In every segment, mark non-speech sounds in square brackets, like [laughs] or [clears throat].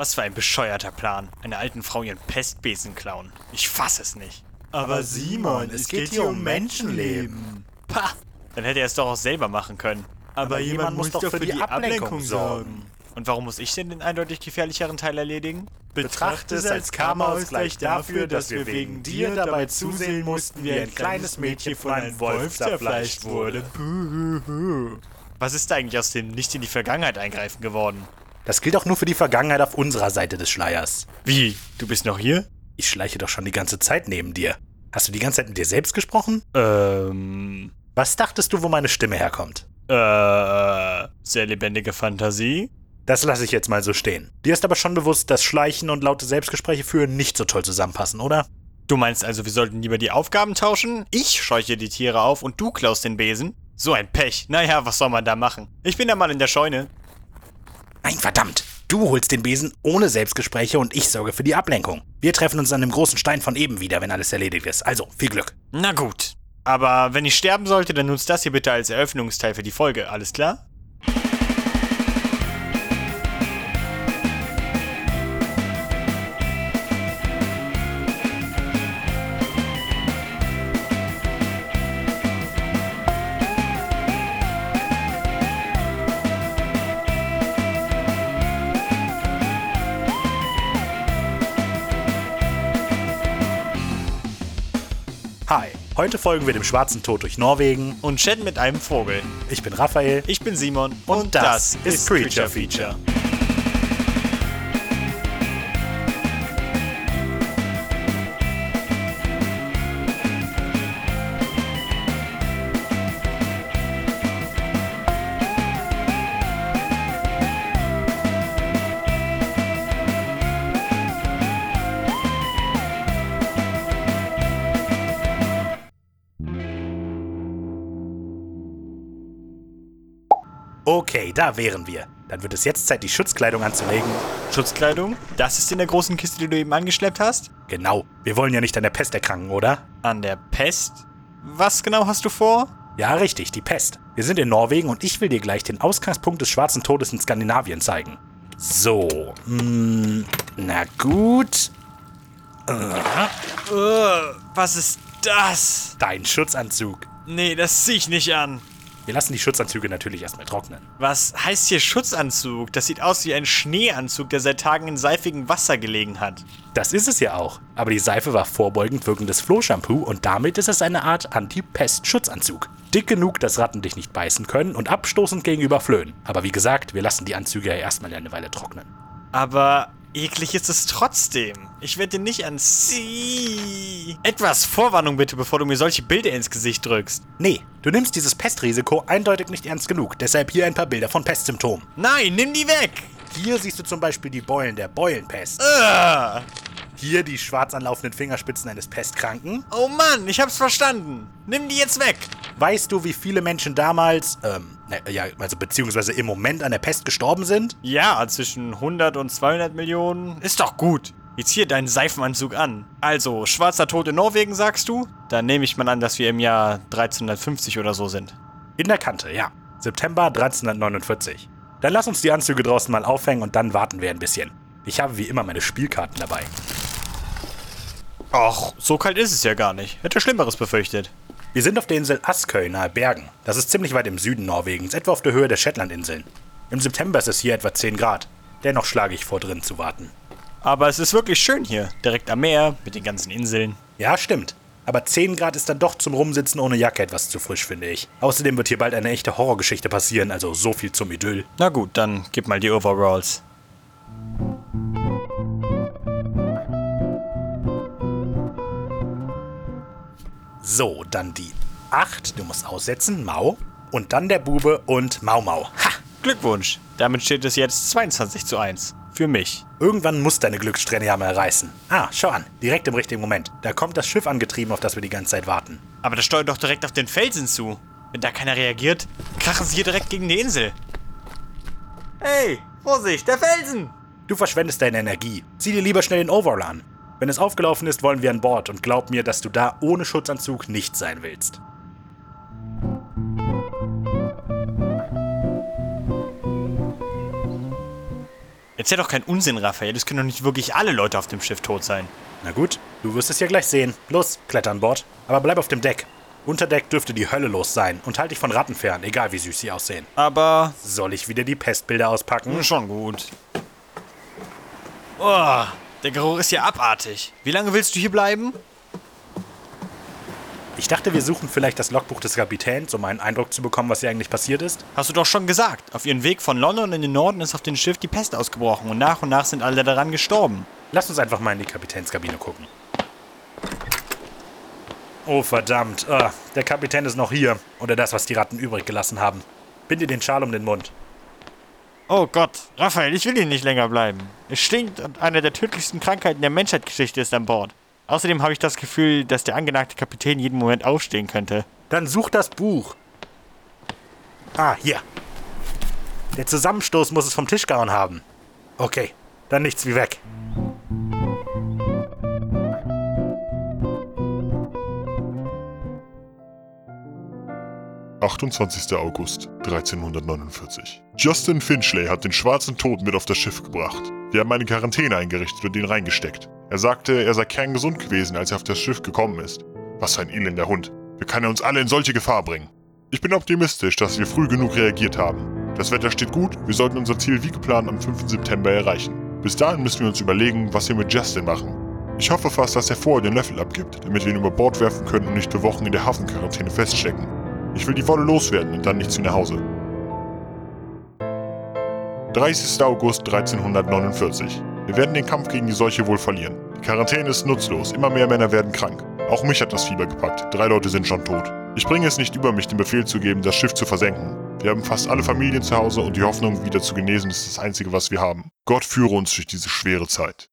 Was für ein bescheuerter Plan. Einer alten Frau ihren Pestbesen klauen. Ich fass es nicht. Aber Simon, es geht hier um Menschenleben. Pah! Dann hätte er es doch auch selber machen können. Aber jemand muss doch für die Ablenkung sorgen. Und warum muss ich denn den eindeutig gefährlicheren Teil erledigen? Betrachte es als Karma-Ausgleich dafür, dass wir wegen dir dabei zusehen mussten, wie ein kleines Mädchen von einem Wolf zerfleischt wurde. Was ist da eigentlich aus dem nicht in die Vergangenheit eingreifen geworden? Das gilt auch nur für die Vergangenheit auf unserer Seite des Schleiers. Wie? Du bist noch hier? Ich schleiche doch schon die ganze Zeit neben dir. Hast du die ganze Zeit mit dir selbst gesprochen? Ähm. Was dachtest du, wo meine Stimme herkommt? Äh. Sehr lebendige Fantasie? Das lasse ich jetzt mal so stehen. Dir ist aber schon bewusst, dass Schleichen und laute Selbstgespräche führen nicht so toll zusammenpassen, oder? Du meinst also, wir sollten lieber die Aufgaben tauschen? Ich scheuche die Tiere auf und du klaust den Besen? So ein Pech. Naja, was soll man da machen? Ich bin da mal in der Scheune. Nein, verdammt! Du holst den Besen ohne Selbstgespräche und ich sorge für die Ablenkung. Wir treffen uns an dem großen Stein von eben wieder, wenn alles erledigt ist. Also, viel Glück. Na gut. Aber wenn ich sterben sollte, dann nutzt das hier bitte als Eröffnungsteil für die Folge. Alles klar? Hi, heute folgen wir dem schwarzen Tod durch Norwegen. Und chatten mit einem Vogel. Ich bin Raphael. Ich bin Simon. Und das ist Creature Feature. Okay, da wären wir. Dann wird es jetzt Zeit, die Schutzkleidung anzulegen. Schutzkleidung? Das ist in der großen Kiste, die du eben angeschleppt hast? Genau, wir wollen ja nicht an der Pest erkranken, oder? An der Pest? Was genau hast du vor? Ja, richtig, die Pest. Wir sind in Norwegen und ich will dir gleich den Ausgangspunkt des schwarzen Todes in Skandinavien zeigen. So, mm, na gut. Äh, was ist das? Dein Schutzanzug. Nee, das zieh ich nicht an. Wir lassen die Schutzanzüge natürlich erstmal trocknen. Was heißt hier Schutzanzug? Das sieht aus wie ein Schneeanzug, der seit Tagen in seifigem Wasser gelegen hat. Das ist es ja auch. Aber die Seife war vorbeugend wirkendes Flohshampoo und damit ist es eine Art Anti-Pest-Schutzanzug. Dick genug, dass Ratten dich nicht beißen können und abstoßend gegenüber Flöhen. Aber wie gesagt, wir lassen die Anzüge ja erstmal eine Weile trocknen. Aber eklig ist es trotzdem. Ich werde dir nicht anziehen. Etwas Vorwarnung bitte, bevor du mir solche Bilder ins Gesicht drückst. Nee, du nimmst dieses Pestrisiko eindeutig nicht ernst genug. Deshalb hier ein paar Bilder von Pestsymptomen. Nein, nimm die weg! Hier siehst du zum Beispiel die Beulen der Beulenpest. Ah. Hier die schwarz anlaufenden Fingerspitzen eines Pestkranken. Oh Mann, ich hab's verstanden. Nimm die jetzt weg. Weißt du, wie viele Menschen damals, ähm, ja, also beziehungsweise im Moment an der Pest gestorben sind? Ja, zwischen 100 und 200 Millionen. Ist doch gut. Jetzt hier deinen Seifenanzug an. Also, schwarzer Tod in Norwegen, sagst du? Dann nehme ich mal an, dass wir im Jahr 1350 oder so sind. In der Kante, ja. September 1349. Dann lass uns die Anzüge draußen mal aufhängen und dann warten wir ein bisschen. Ich habe wie immer meine Spielkarten dabei. Och, so kalt ist es ja gar nicht. Hätte Schlimmeres befürchtet. Wir sind auf der Insel Askøy nahe Bergen. Das ist ziemlich weit im Süden Norwegens, etwa auf der Höhe der Shetlandinseln. Im September ist es hier etwa 10 Grad. Dennoch schlage ich vor, drin zu warten. Aber es ist wirklich schön hier. Direkt am Meer, mit den ganzen Inseln. Ja, stimmt. Aber 10 Grad ist dann doch zum Rumsitzen ohne Jacke etwas zu frisch, finde ich. Außerdem wird hier bald eine echte Horrorgeschichte passieren, also so viel zum Idyll. Na gut, dann gib mal die Overalls. So, dann die 8. Du musst aussetzen, Mau. Und dann der Bube und Mau Mau. Ha! Glückwunsch. Damit steht es jetzt 22 zu 1. Für mich. Irgendwann muss deine Glückssträhne ja mal reißen. Ah, schau an. Direkt im richtigen Moment. Da kommt das Schiff angetrieben, auf das wir die ganze Zeit warten. Aber das steuert doch direkt auf den Felsen zu. Wenn da keiner reagiert, krachen sie hier direkt gegen die Insel. Hey, Vorsicht, der Felsen! Du verschwendest deine Energie. Zieh dir lieber schnell den Overall an. Wenn es aufgelaufen ist, wollen wir an Bord und glaub mir, dass du da ohne Schutzanzug nicht sein willst. Erzähl doch keinen Unsinn, Raphael. Es können doch nicht wirklich alle Leute auf dem Schiff tot sein. Na gut, du wirst es ja gleich sehen. Los, kletter an Bord. Aber bleib auf dem Deck. Unter Deck dürfte die Hölle los sein und halt dich von Ratten fern, egal wie süß sie aussehen. Aber Soll ich wieder die Pestbilder auspacken? schon gut. Oh, der Geruch ist ja abartig. Wie lange willst du hier bleiben? Ich dachte, wir suchen vielleicht das Logbuch des Kapitäns, um einen Eindruck zu bekommen, was hier eigentlich passiert ist. Hast du doch schon gesagt. Auf ihrem Weg von London in den Norden ist auf dem Schiff die Pest ausgebrochen und nach und nach sind alle daran gestorben. Lass uns einfach mal in die Kapitänskabine gucken. Oh, verdammt. Ah, der Kapitän ist noch hier. Oder das, was die Ratten übrig gelassen haben. Binde den Schal um den Mund. Oh Gott, Raphael, ich will hier nicht länger bleiben. Es stinkt und eine der tödlichsten Krankheiten der Menschheitsgeschichte ist an Bord. Außerdem habe ich das Gefühl, dass der angenagte Kapitän jeden Moment aufstehen könnte. Dann such das Buch. Ah, hier. Der Zusammenstoß muss es vom Tisch gehauen haben. Okay, dann nichts wie weg. 28. August 1349. Justin Finchley hat den schwarzen Tod mit auf das Schiff gebracht. Wir haben eine Quarantäne eingerichtet und ihn reingesteckt. Er sagte, er sei kerngesund gewesen, als er auf das Schiff gekommen ist. Was für ein elender Hund. Wie kann er uns alle in solche Gefahr bringen? Ich bin optimistisch, dass wir früh genug reagiert haben. Das Wetter steht gut, wir sollten unser Ziel wie geplant am 5. September erreichen. Bis dahin müssen wir uns überlegen, was wir mit Justin machen. Ich hoffe fast, dass er vorher den Löffel abgibt, damit wir ihn über Bord werfen können und nicht für Wochen in der Hafenquarantäne feststecken. Ich will die Wolle loswerden und dann nicht zu nach Hause. 30. August 1349. Wir werden den Kampf gegen die Seuche wohl verlieren. Die Quarantäne ist nutzlos, immer mehr Männer werden krank. Auch mich hat das Fieber gepackt, drei Leute sind schon tot. Ich bringe es nicht über mich, den Befehl zu geben, das Schiff zu versenken. Wir haben fast alle Familien zu Hause und die Hoffnung, wieder zu genesen, ist das Einzige, was wir haben. Gott führe uns durch diese schwere Zeit.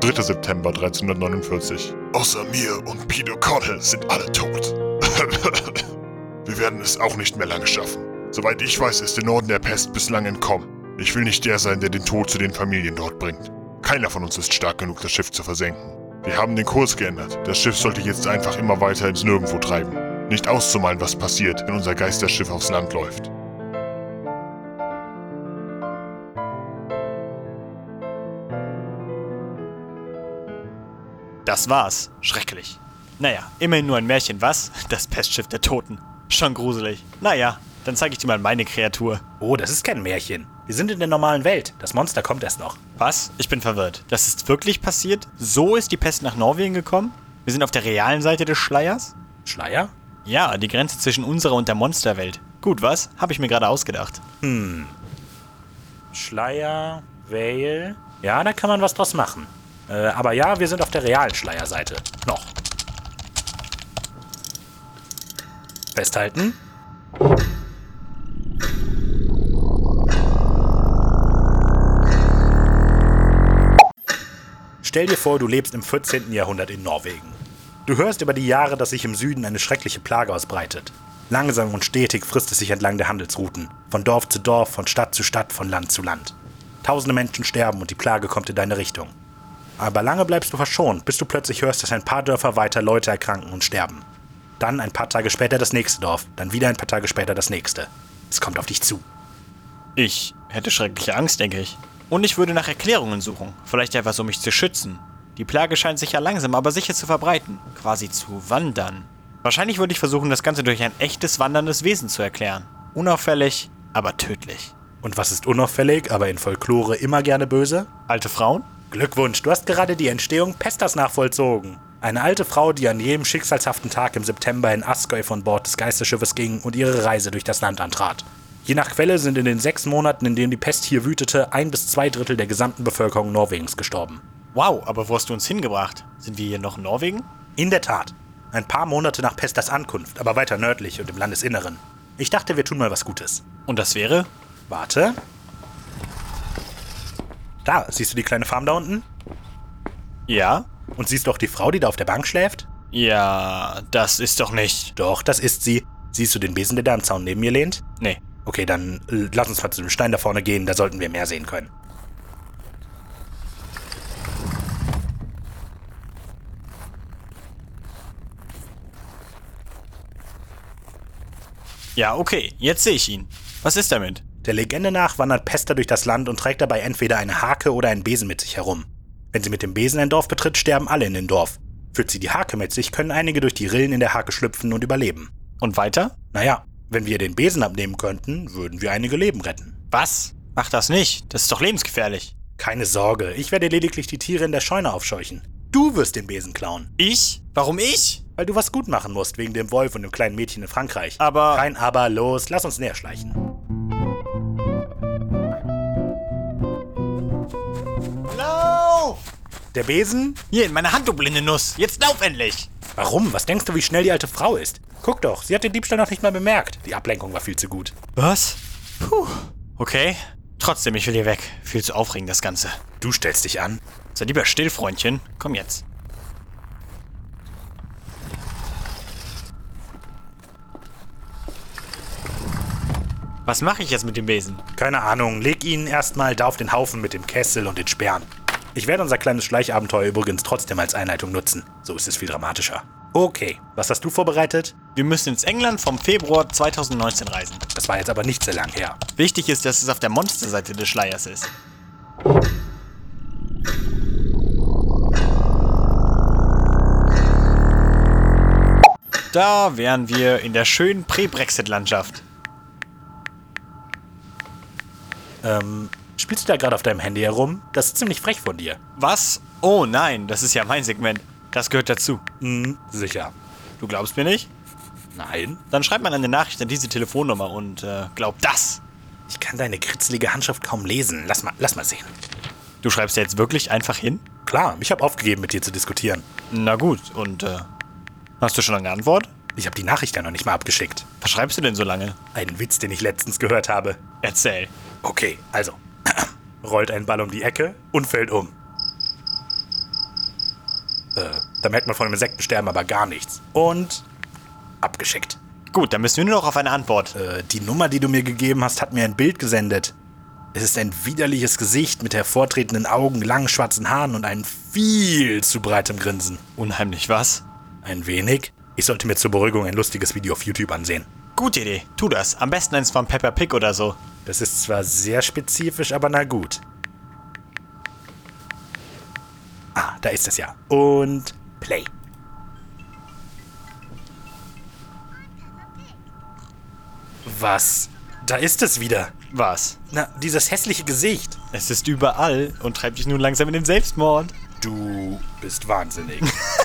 3. September 1349. Außer mir und Peter Connell sind alle tot. [laughs] Wir werden es auch nicht mehr lange schaffen. Soweit ich weiß, ist der Norden der Pest bislang entkommen. Ich will nicht der sein, der den Tod zu den Familien dort bringt. Keiner von uns ist stark genug, das Schiff zu versenken. Wir haben den Kurs geändert. Das Schiff sollte jetzt einfach immer weiter ins Nirgendwo treiben. Nicht auszumalen, was passiert, wenn unser Geisterschiff aufs Land läuft. Das war's. Schrecklich. Naja, immerhin nur ein Märchen, was? Das Pestschiff der Toten. Schon gruselig. Naja, dann zeige ich dir mal meine Kreatur. Oh, das ist kein Märchen. Wir sind in der normalen Welt. Das Monster kommt erst noch. Was? Ich bin verwirrt. Das ist wirklich passiert? So ist die Pest nach Norwegen gekommen? Wir sind auf der realen Seite des Schleiers? Schleier? Ja, die Grenze zwischen unserer und der Monsterwelt. Gut, was? Habe ich mir gerade ausgedacht. Hm. Schleier, Veil. Ja, da kann man was draus machen. Äh, aber ja, wir sind auf der realen Schleierseite. Noch. Festhalten. Stell dir vor, du lebst im 14. Jahrhundert in Norwegen. Du hörst über die Jahre, dass sich im Süden eine schreckliche Plage ausbreitet. Langsam und stetig frisst es sich entlang der Handelsrouten. Von Dorf zu Dorf, von Stadt zu Stadt, von Land zu Land. Tausende Menschen sterben und die Plage kommt in deine Richtung. Aber lange bleibst du verschont, bis du plötzlich hörst, dass ein paar Dörfer weiter Leute erkranken und sterben. Dann ein paar Tage später das nächste Dorf, dann wieder ein paar Tage später das nächste. Es kommt auf dich zu. Ich hätte schreckliche Angst, denke ich. Und ich würde nach Erklärungen suchen. Vielleicht etwas, um mich zu schützen. Die Plage scheint sich ja langsam, aber sicher zu verbreiten. Quasi zu wandern. Wahrscheinlich würde ich versuchen, das Ganze durch ein echtes wanderndes Wesen zu erklären. Unauffällig, aber tödlich. Und was ist unauffällig, aber in Folklore immer gerne böse? Alte Frauen? Glückwunsch, du hast gerade die Entstehung Pestas nachvollzogen. Eine alte Frau, die an jedem schicksalshaften Tag im September in Askøy von Bord des Geisterschiffes ging und ihre Reise durch das Land antrat. Je nach Quelle sind in den sechs Monaten, in denen die Pest hier wütete, ein bis zwei Drittel der gesamten Bevölkerung Norwegens gestorben. Wow, aber wo hast du uns hingebracht? Sind wir hier noch in Norwegen? In der Tat. Ein paar Monate nach Pestas Ankunft, aber weiter nördlich und im Landesinneren. Ich dachte, wir tun mal was Gutes. Und das wäre? Warte. Da, siehst du die kleine Farm da unten? Ja. Und siehst du auch die Frau, die da auf der Bank schläft? Ja, das ist doch nicht. Doch, das ist sie. Siehst du den Besen, der da am Zaun neben mir lehnt? Nee. Okay, dann äh, lass uns mal zu dem Stein da vorne gehen, da sollten wir mehr sehen können. Ja, okay, jetzt sehe ich ihn. Was ist damit? Der Legende nach wandert Pester durch das Land und trägt dabei entweder eine Hake oder einen Besen mit sich herum. Wenn sie mit dem Besen ein Dorf betritt, sterben alle in dem Dorf. Führt sie die Hake mit sich, können einige durch die Rillen in der Hake schlüpfen und überleben. Und weiter? Naja, wenn wir den Besen abnehmen könnten, würden wir einige Leben retten. Was? Mach das nicht. Das ist doch lebensgefährlich. Keine Sorge, ich werde lediglich die Tiere in der Scheune aufscheuchen. Du wirst den Besen klauen, Ich? Warum ich? weil du was gut machen musst wegen dem Wolf und dem kleinen Mädchen in Frankreich. Aber- Kein Aber, los, lass uns näher schleichen. Der Besen? Hier, in meine Hand, du blinde Nuss. Jetzt lauf endlich! Warum? Was denkst du, wie schnell die alte Frau ist? Guck doch, sie hat den Diebstahl noch nicht mal bemerkt. Die Ablenkung war viel zu gut. Was? Puh. Okay. Trotzdem, ich will hier weg. Viel zu aufregend, das Ganze. Du stellst dich an. Sei lieber still, Freundchen. Komm jetzt. Was mache ich jetzt mit dem Besen? Keine Ahnung, leg ihn erstmal da auf den Haufen mit dem Kessel und den Sperren. Ich werde unser kleines Schleichabenteuer übrigens trotzdem als Einleitung nutzen. So ist es viel dramatischer. Okay, was hast du vorbereitet? Wir müssen ins England vom Februar 2019 reisen. Das war jetzt aber nicht sehr lang her. Wichtig ist, dass es auf der Monsterseite des Schleiers ist. Da wären wir in der schönen Prä-Brexit-Landschaft. Ähm, spielst du da gerade auf deinem Handy herum? Das ist ziemlich frech von dir. Was? Oh nein, das ist ja mein Segment. Das gehört dazu. Hm, sicher. Du glaubst mir nicht? Nein? Dann schreib mal eine Nachricht an diese Telefonnummer und äh, glaub das. Ich kann deine kritzelige Handschrift kaum lesen. Lass mal, lass mal sehen. Du schreibst ja jetzt wirklich einfach hin? Klar, ich habe aufgegeben, mit dir zu diskutieren. Na gut, und äh, hast du schon eine Antwort? Ich habe die Nachricht ja noch nicht mal abgeschickt. Was schreibst du denn so lange? Einen Witz, den ich letztens gehört habe. Erzähl. Okay, also. [clears throat] Rollt ein Ball um die Ecke und fällt um. Äh, da merkt man von dem Insektensterben aber gar nichts. Und abgeschickt. Gut, dann müssen wir nur noch auf eine Antwort. Äh, die Nummer, die du mir gegeben hast, hat mir ein Bild gesendet. Es ist ein widerliches Gesicht mit hervortretenden Augen, langen schwarzen Haaren und einem viel zu breitem Grinsen. Unheimlich was? Ein wenig? Ich sollte mir zur Beruhigung ein lustiges Video auf YouTube ansehen. Gute Idee, tu das. Am besten eins von Pepper Pig oder so. Das ist zwar sehr spezifisch, aber na gut. Ah, da ist es ja. Und Play. Was? Da ist es wieder. Was? Na, dieses hässliche Gesicht. Es ist überall und treibt dich nun langsam in den Selbstmord. Du bist wahnsinnig. [laughs]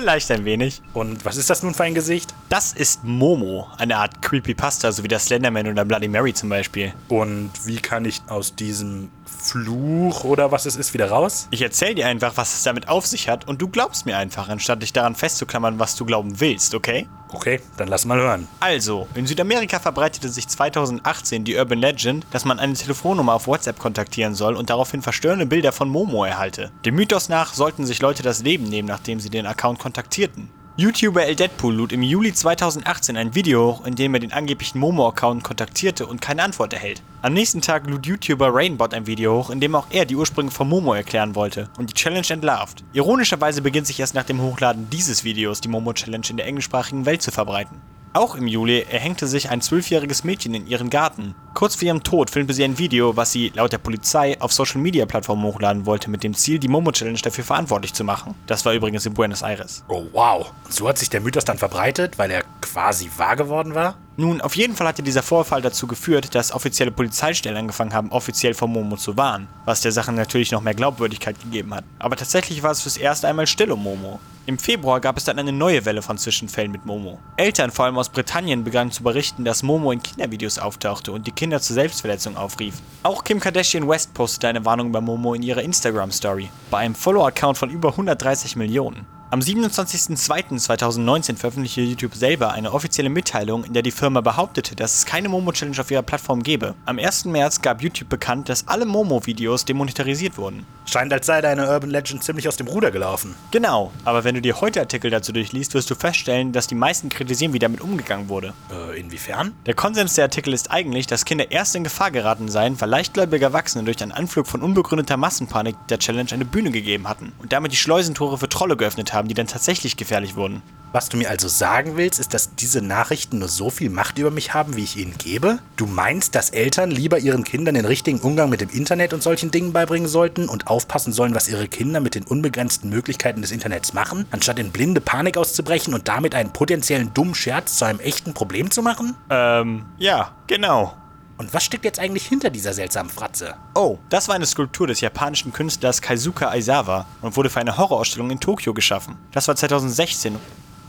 Vielleicht ein wenig. Und was ist das nun für ein Gesicht? Das ist Momo, eine Art Creepypasta, so wie der Slenderman oder Bloody Mary zum Beispiel. Und wie kann ich aus diesem Fluch oder was es ist wieder raus? Ich erzähl dir einfach, was es damit auf sich hat und du glaubst mir einfach, anstatt dich daran festzuklammern, was du glauben willst, okay? Okay, dann lass mal hören. Also, in Südamerika verbreitete sich 2018 die Urban Legend, dass man eine Telefonnummer auf WhatsApp kontaktieren soll und daraufhin verstörende Bilder von Momo erhalte. Dem Mythos nach sollten sich Leute das Leben nehmen, nachdem sie den Account kontaktierten. YouTuber El Deadpool lud im Juli 2018 ein Video hoch, in dem er den angeblichen Momo-Account kontaktierte und keine Antwort erhält. Am nächsten Tag lud YouTuber Rainbot ein Video hoch, in dem auch er die Ursprünge von Momo erklären wollte und die Challenge entlarvt. Ironischerweise beginnt sich erst nach dem Hochladen dieses Videos die Momo-Challenge in der englischsprachigen Welt zu verbreiten. Auch im Juli erhängte sich ein zwölfjähriges Mädchen in ihren Garten. Kurz vor ihrem Tod filmte sie ein Video, was sie laut der Polizei auf Social Media Plattformen hochladen wollte, mit dem Ziel, die Momo Challenge dafür verantwortlich zu machen. Das war übrigens in Buenos Aires. Oh wow. Und so hat sich der Mythos dann verbreitet, weil er quasi wahr geworden war? Nun, auf jeden Fall hatte dieser Vorfall dazu geführt, dass offizielle Polizeistellen angefangen haben, offiziell vor Momo zu warnen, was der Sache natürlich noch mehr Glaubwürdigkeit gegeben hat. Aber tatsächlich war es fürs erste einmal still um Momo. Im Februar gab es dann eine neue Welle von Zwischenfällen mit Momo. Eltern, vor allem aus Britannien, begannen zu berichten, dass Momo in Kindervideos auftauchte und die Kinder zur Selbstverletzung aufrief. Auch Kim Kardashian West postete eine Warnung über Momo in ihrer Instagram-Story, bei einem Follower-Account von über 130 Millionen. Am 27.02.2019 veröffentlichte YouTube selber eine offizielle Mitteilung, in der die Firma behauptete, dass es keine Momo-Challenge auf ihrer Plattform gebe. Am 1. März gab YouTube bekannt, dass alle Momo-Videos demonetarisiert wurden. Scheint, als sei deine Urban Legend ziemlich aus dem Ruder gelaufen. Genau, aber wenn du dir heute Artikel dazu durchliest, wirst du feststellen, dass die meisten kritisieren, wie damit umgegangen wurde. Äh, inwiefern? Der Konsens der Artikel ist eigentlich, dass Kinder erst in Gefahr geraten seien, weil leichtgläubige Erwachsene durch einen Anflug von unbegründeter Massenpanik der Challenge eine Bühne gegeben hatten und damit die Schleusentore für Trolle geöffnet haben, haben, die dann tatsächlich gefährlich wurden. Was du mir also sagen willst, ist, dass diese Nachrichten nur so viel Macht über mich haben, wie ich ihnen gebe? Du meinst, dass Eltern lieber ihren Kindern den richtigen Umgang mit dem Internet und solchen Dingen beibringen sollten und aufpassen sollen, was ihre Kinder mit den unbegrenzten Möglichkeiten des Internets machen, anstatt in blinde Panik auszubrechen und damit einen potenziellen dummen Scherz zu einem echten Problem zu machen? Ähm, ja, genau. Und was steckt jetzt eigentlich hinter dieser seltsamen Fratze? Oh, das war eine Skulptur des japanischen Künstlers Kaisuka Aizawa und wurde für eine Horrorausstellung in Tokio geschaffen. Das war 2016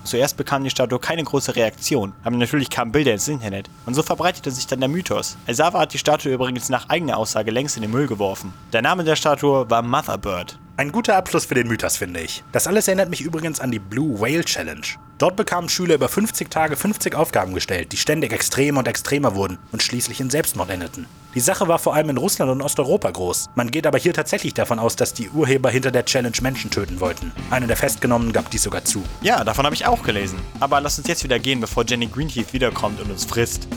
Zuerst bekam die Statue keine große Reaktion, aber natürlich kamen Bilder ins Internet und so verbreitete sich dann der Mythos. Aizawa hat die Statue übrigens nach eigener Aussage längst in den Müll geworfen. Der Name der Statue war Motherbird. Ein guter Abschluss für den Mythos, finde ich. Das alles erinnert mich übrigens an die Blue Whale Challenge. Dort bekamen Schüler über 50 Tage 50 Aufgaben gestellt, die ständig extremer und extremer wurden und schließlich in Selbstmord endeten. Die Sache war vor allem in Russland und Osteuropa groß. Man geht aber hier tatsächlich davon aus, dass die Urheber hinter der Challenge Menschen töten wollten. Einer der Festgenommenen gab dies sogar zu. Ja, davon habe ich auch gelesen. Aber lass uns jetzt wieder gehen, bevor Jenny Greenheath wiederkommt und uns frisst.